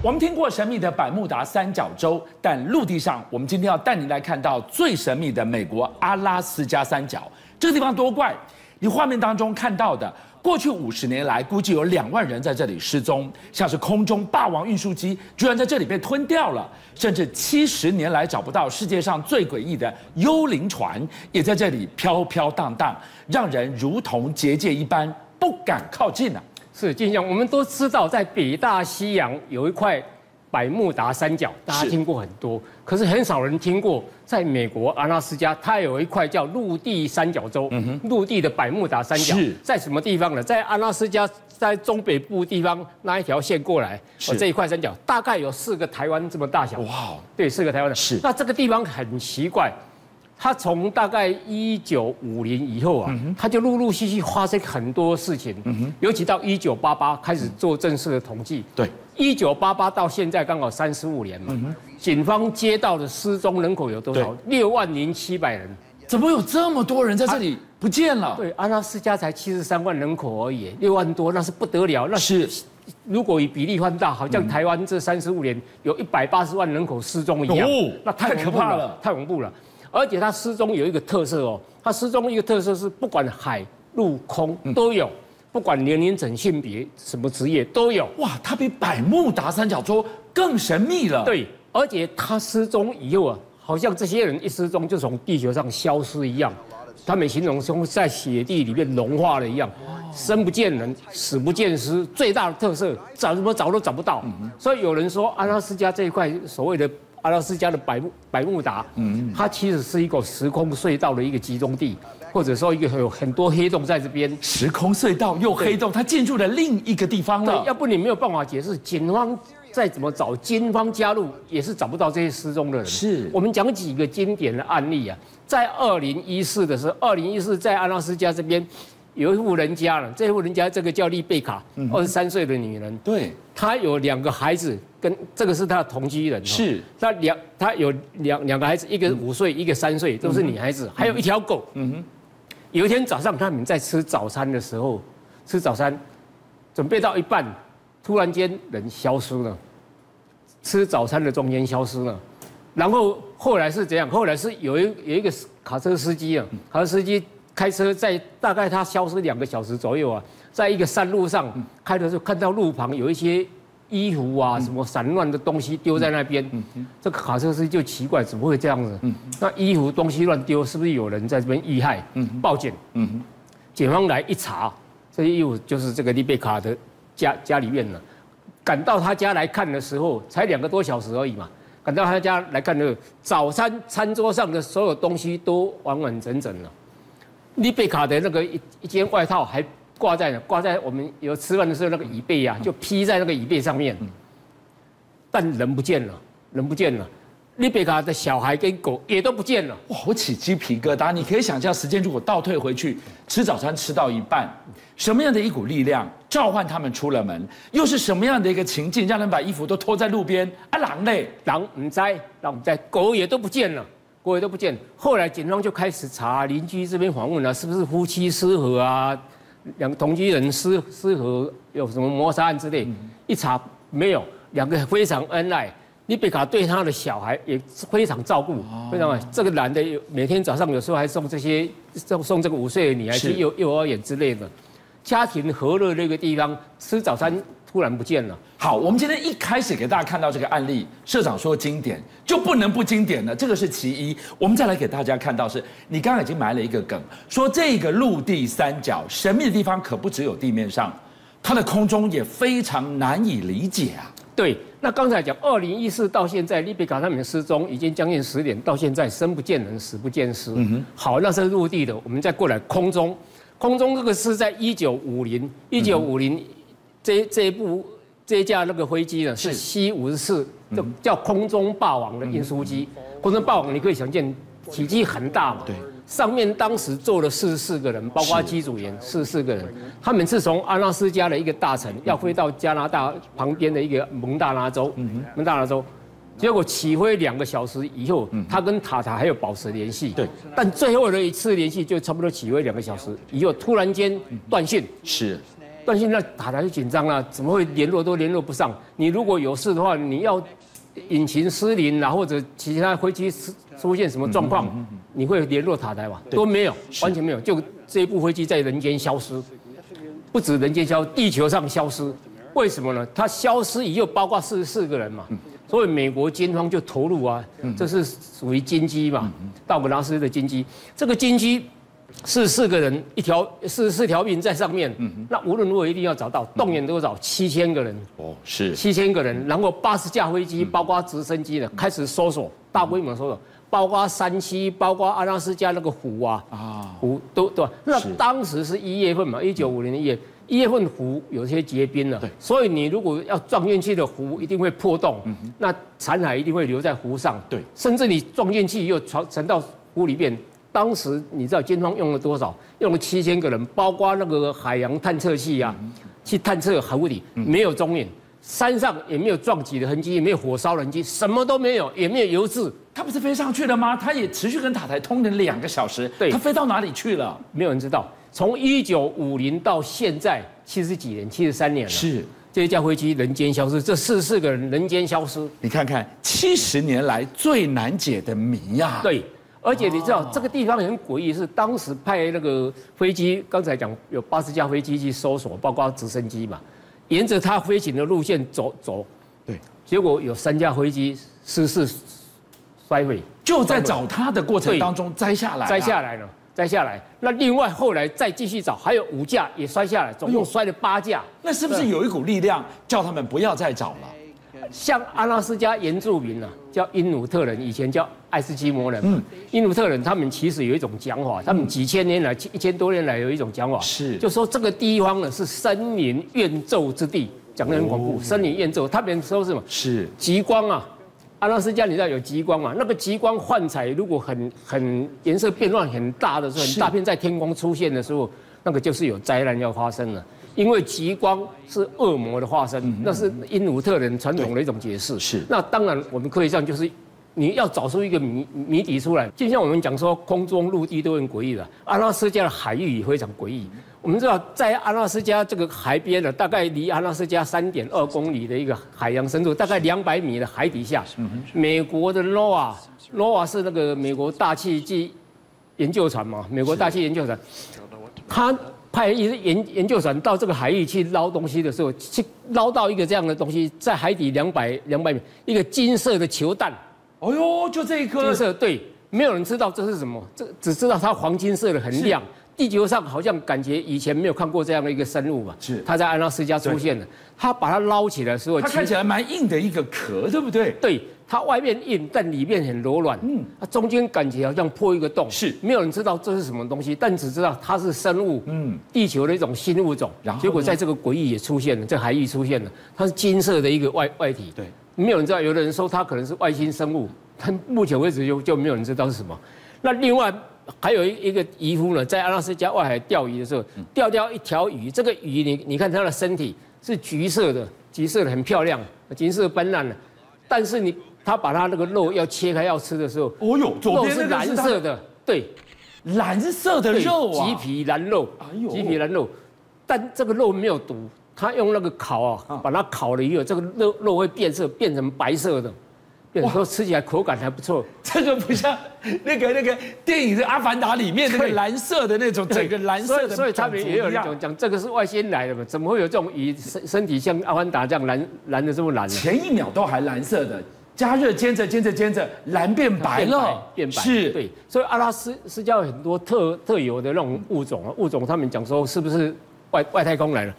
我们听过神秘的百慕达三角洲，但陆地上，我们今天要带您来看到最神秘的美国阿拉斯加三角。这个地方多怪！你画面当中看到的，过去五十年来，估计有两万人在这里失踪，像是空中霸王运输机居然在这里被吞掉了，甚至七十年来找不到世界上最诡异的幽灵船，也在这里飘飘荡荡，让人如同结界一般不敢靠近啊。是，就像我们都知道，在北大西洋有一块百慕达三角，大家听过很多，可是很少人听过，在美国阿拉斯加，它有一块叫陆地三角洲，嗯哼，陆地的百慕达三角，在什么地方呢？在阿拉斯加，在中北部地方那一条线过来，哦这一块三角大概有四个台湾这么大小，哇，对，四个台湾的，是。那这个地方很奇怪。它从大概一九五零以后啊，他就陆陆续续发生很多事情，尤其到一九八八开始做正式的统计。对，一九八八到现在刚好三十五年嘛。警方接到的失踪人口有多少？六万零七百人。怎么有这么多人在这里不见了？对，阿拉斯加才七十三万人口而已，六万多那是不得了。那是如果以比例放大，好像台湾这三十五年有一百八十万人口失踪一样，那太可怕了，太恐怖了。而且他失踪有一个特色哦，他失踪一个特色是不管海陆空都有，不管年龄整、性别、什么职业都有。哇，他比百慕达三角洲更神秘了。对，而且他失踪以后啊，好像这些人一失踪就从地球上消失一样，他们形容说在雪地里面融化了一样，生不见人，死不见尸。最大的特色找什么找都找不到。所以有人说阿拉斯加这一块所谓的。阿拉斯加的百慕百慕达，嗯，它其实是一个时空隧道的一个集中地，或者说一个有很多黑洞在这边。时空隧道又黑洞，它进入了另一个地方了。对，要不你没有办法解释，警方再怎么找，军方加入也是找不到这些失踪的人。是，我们讲几个经典的案例啊，在二零一四的时候，二零一四在阿拉斯加这边。有一户人家了，这户人家这个叫丽贝卡，二十三岁的女人，对，她有两个孩子，跟这个是他的同居人，是，他两，他有两两个孩子，一个五岁，一个三岁，都是女孩子，还有一条狗。嗯哼，有一天早上他们在吃早餐的时候，吃早餐，准备到一半，突然间人消失了，吃早餐的中间消失了，然后后来是怎样？后来是有一有一个卡车司机啊，卡车司机。开车在大概他消失两个小时左右啊，在一个山路上开的时候，看到路旁有一些衣服啊什么散乱的东西丢在那边，这个卡车司机就奇怪，怎么会这样子？那衣服东西乱丢，是不是有人在这边遇害？报警，警方来一查，这些衣服就是这个丽贝卡的家家里面了。赶到他家来看的时候，才两个多小时而已嘛。赶到他家来看的早餐餐桌上的所有东西都完完整整了。丽贝卡的那个一一件外套还挂在呢，挂在我们有吃饭的时候那个椅背呀，就披在那个椅背上面，但人不见了，人不见了，丽贝卡的小孩跟狗也都不见了。哇，我起鸡皮疙瘩！你可以想象，时间如果倒退回去，吃早餐吃到一半，什么样的一股力量召唤他们出了门？又是什么样的一个情境，让人把衣服都脱在路边？啊，狼嘞，狼唔在，狼唔在，狗也都不见了。狗也都不见，后来警方就开始查邻居这边访问了，是不是夫妻失和啊？两个同居人失失和有什么摩擦案之类？一查没有，两个非常恩爱，丽贝卡对他的小孩也非常照顾，非常好。这个男的每天早上有时候还送这些送送这个五岁的女孩去幼幼儿园之类的，家庭和乐那个地方吃早餐。突然不见了。好，我们今天一开始给大家看到这个案例，社长说经典就不能不经典了，这个是其一。我们再来给大家看到是，你刚刚已经埋了一个梗，说这个陆地三角神秘的地方可不只有地面上，它的空中也非常难以理解啊。对，那刚才讲二零一四到现在，利比卡他们失踪已经将近十年，到现在生不见人，死不见尸。嗯哼。好，那是陆地的，我们再过来空中，空中这个是在一九五零，一九五零。这这一部这一架那个飞机呢，是 C 五十四，叫叫空中霸王的运输机。空中霸王你可以想见，体积很大嘛。对。上面当时坐了四十四个人，包括机组员，四十四个人。他们是从阿拉斯加的一个大城，要飞到加拿大旁边的一个蒙大拿州。蒙大拿州。结果起飞两个小时以后，他跟塔塔还有保持联系。对。但最后的一次联系就差不多起飞两个小时以后，突然间断讯。是。但现在塔台就紧张了，怎么会联络都联络不上？你如果有事的话，你要引擎失灵啊，或者其他飞机出现什么状况，你会联络塔台吧？都没有，完全没有，就这一部飞机在人间消失，不止人间消，地球上消失。为什么呢？它消失以后，包括四十四个人嘛，所以美国军方就投入啊，这是属于军机嘛，道格拉斯的军机，这个军机四十四个人一条四十四条命在上面，嗯那无论如何一定要找到，动员多少？七千个人哦，是七千个人，然后八十架飞机，包括直升机的开始搜索，大规模搜索，包括山西，包括阿拉斯加那个湖啊啊湖都对吧？那当时是一月份嘛，一九五零年一月。一月份湖有些结冰了，所以你如果要撞进去的湖一定会破洞，那残骸一定会留在湖上，对，甚至你撞进去又传沉到湖里面。当时你知道军方用了多少？用了七千个人，包括那个海洋探测器啊，去探测海底，没有踪影，山上也没有撞击的痕迹，也没有火烧的痕迹，什么都没有，也没有油渍。他不是飞上去了吗？他也持续跟塔台通了两个小时，对，他飞到哪里去了？没有人知道。从一九五零到现在七十几年，七十三年了。是这一架飞机人间消失，这四十四个人人间消失。你看看七十年来最难解的谜呀。对，而且你知道这个地方很诡异，是当时派那个飞机，刚才讲有八十架飞机去搜索，包括直升机嘛，沿着它飞行的路线走走。对，结果有三架飞机失事摔毁，就在找它的过程当中摘下来，摘下来了。摘下来，那另外后来再继续找，还有五架也摔下来，总共摔了八架。那是不是有一股力量叫他们不要再找了？像阿拉斯加原住民啊，叫因努特人，以前叫爱斯基摩人。嗯，因努特人他们其实有一种讲法，他们几千年来、一千多年来有一种讲法，是就说这个地方呢是森林怨咒之地，讲得很恐怖。森林怨咒，他们说是什么？是极光啊。阿拉斯加你知道有极光嘛？那个极光幻彩如果很很颜色变乱很大的时候，很大片在天空出现的时候，那个就是有灾难要发生了。因为极光是恶魔的化身，那是因努特人传统的一种解释。是。那当然我们可以这样，就是你要找出一个谜谜底出来。就像我们讲说，空中陆地都很诡异的，阿拉斯加的海域也非常诡异。我们知道，在阿拉斯加这个海边呢，大概离阿拉斯加三点二公里的一个海洋深度，大概两百米的海底下，美国的 NOAA，NOAA 是那个美国大气及研究船嘛，美国大气研究船，他派一研研究船到这个海域去捞东西的时候，去捞到一个这样的东西，在海底两百两百米，一个金色的球弹，哦呦，就这一颗。金色，对，没有人知道这是什么，这只知道它黄金色的，很亮。地球上好像感觉以前没有看过这样的一个生物嘛？是，它在阿拉斯加出现的。它把它捞起来的时候，它看起来蛮硬的一个壳，对不对？对，它外面硬，但里面很柔软。嗯，它中间感觉好像破一个洞。是，没有人知道这是什么东西，但只知道它是生物。嗯，地球的一种新物种。然后，结果在这个诡异也出现了，在海域出现了，它是金色的一个外外体。对，没有人知道。有的人说它可能是外星生物，但目前为止就就没有人知道是什么。那另外。还有一一个渔夫呢，在阿拉斯加外海钓鱼的时候，钓掉一条鱼。这个鱼，你你看它的身体是橘色的，橘色的很漂亮，橘色斑斓的。但是你他把它那个肉要切开要吃的时候，哦呦，左边是蓝色的，对，蓝色的肉啊，橘皮蓝肉，哎呦，橘皮蓝肉。但这个肉没有毒，他用那个烤啊，把它烤了以后，这个肉肉会变色，变成白色的。有时候吃起来口感还不错，这个不像那个那个电影《的阿凡达》里面那个蓝色的那种，整个蓝色的。所以他们也有人讲讲这个是外星来的嘛？怎么会有这种鱼身身体像阿凡达这样蓝蓝的这么蓝？前一秒都还蓝色的，加热煎着煎着煎着蓝变白了，变白。是，对。所以阿拉斯斯加有很多特特有的那种物种啊，物种他们讲说是不是外外太空来了？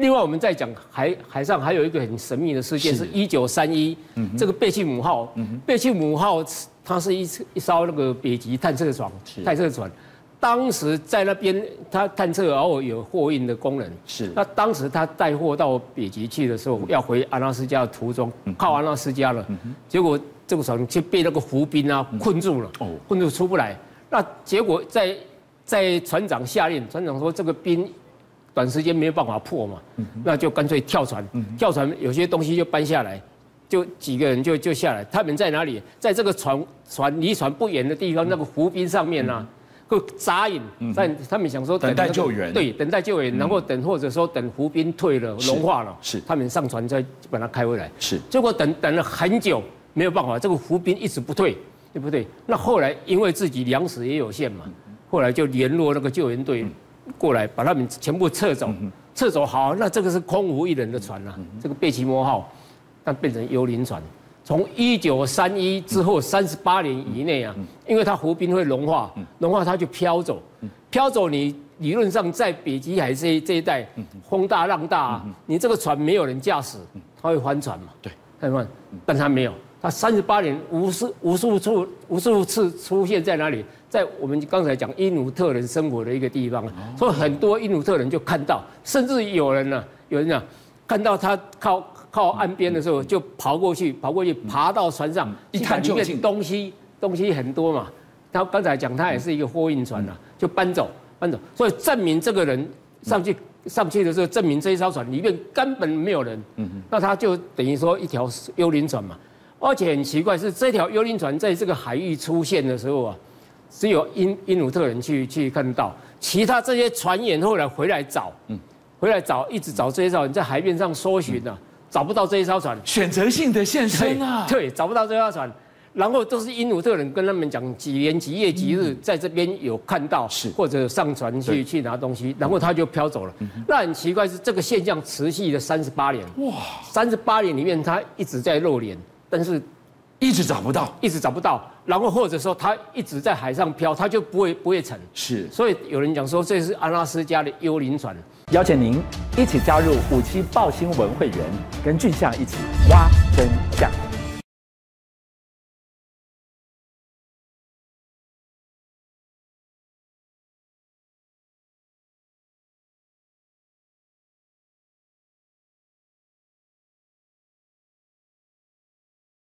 另外，我们在讲海海上还有一个很神秘的事件，是。一九三一，这个贝契姆号，贝契姆号它是一一艘那个北极探测船，探测船，当时在那边它探测然后有货运的功能，是，那当时它带货到北极去的时候，要回阿拉斯加的途中，靠阿拉斯加了，结果这个船就被那个浮冰啊困住了，困住出不来，那结果在在船长下令，船长说这个冰。短时间没有办法破嘛，那就干脆跳船。跳船有些东西就搬下来，就几个人就就下来。他们在哪里？在这个船船离船不远的地方，那个浮冰上面呢、啊，会扎营，但他们想说等待救援，对，等待救援，然后等或者说等湖冰退了，融化了，是他们上船再把它开回来。是，结果等等了很久，没有办法，这个湖冰一直不退，对不对？那后来因为自己粮食也有限嘛，后来就联络那个救援队过来，把他们全部撤走，撤走好，那这个是空无一人的船啊，这个贝奇摩号，那变成幽灵船。从一九三一之后三十八年以内啊，因为它湖冰会融化，融化它就飘走，飘走你理论上在北极海这这一带，风大浪大，你这个船没有人驾驶，它会翻船嘛？对，看没？但它没有，它三十八年无数无数处无数次出现在哪里？在我们刚才讲因纽特人生活的一个地方，所以很多因纽特人就看到，甚至有人呢，有人讲看到他靠。靠岸边的时候就跑过去，跑过去爬到船上，一看里面东西东西很多嘛。他刚才讲他也是一个货运船啊，就搬走搬走，所以证明这个人上去上去的时候，证明这一艘船里面根本没有人。嗯嗯。那他就等于说一条幽灵船嘛。而且很奇怪是这条幽灵船在这个海域出现的时候啊，只有因因纽特人去去看到，其他这些船员后来回来找，嗯，回来找一直找这一艘人在海面上搜寻啊。找不到这一艘船，选择性的现身啊！对，找不到这艘船，然后都是因纽特人跟他们讲几年几月几日在这边有看到，是或者上船去去拿东西，然后他就飘走了。那很奇怪是这个现象持续了三十八年，哇，三十八年里面他一直在露脸，但是一直找不到，一直找不到，然后或者说它一直在海上漂，它就不会不会沉。是，所以有人讲说这是阿拉斯加的幽灵船。邀请您一起加入五七报新闻会员，跟俊象一起挖。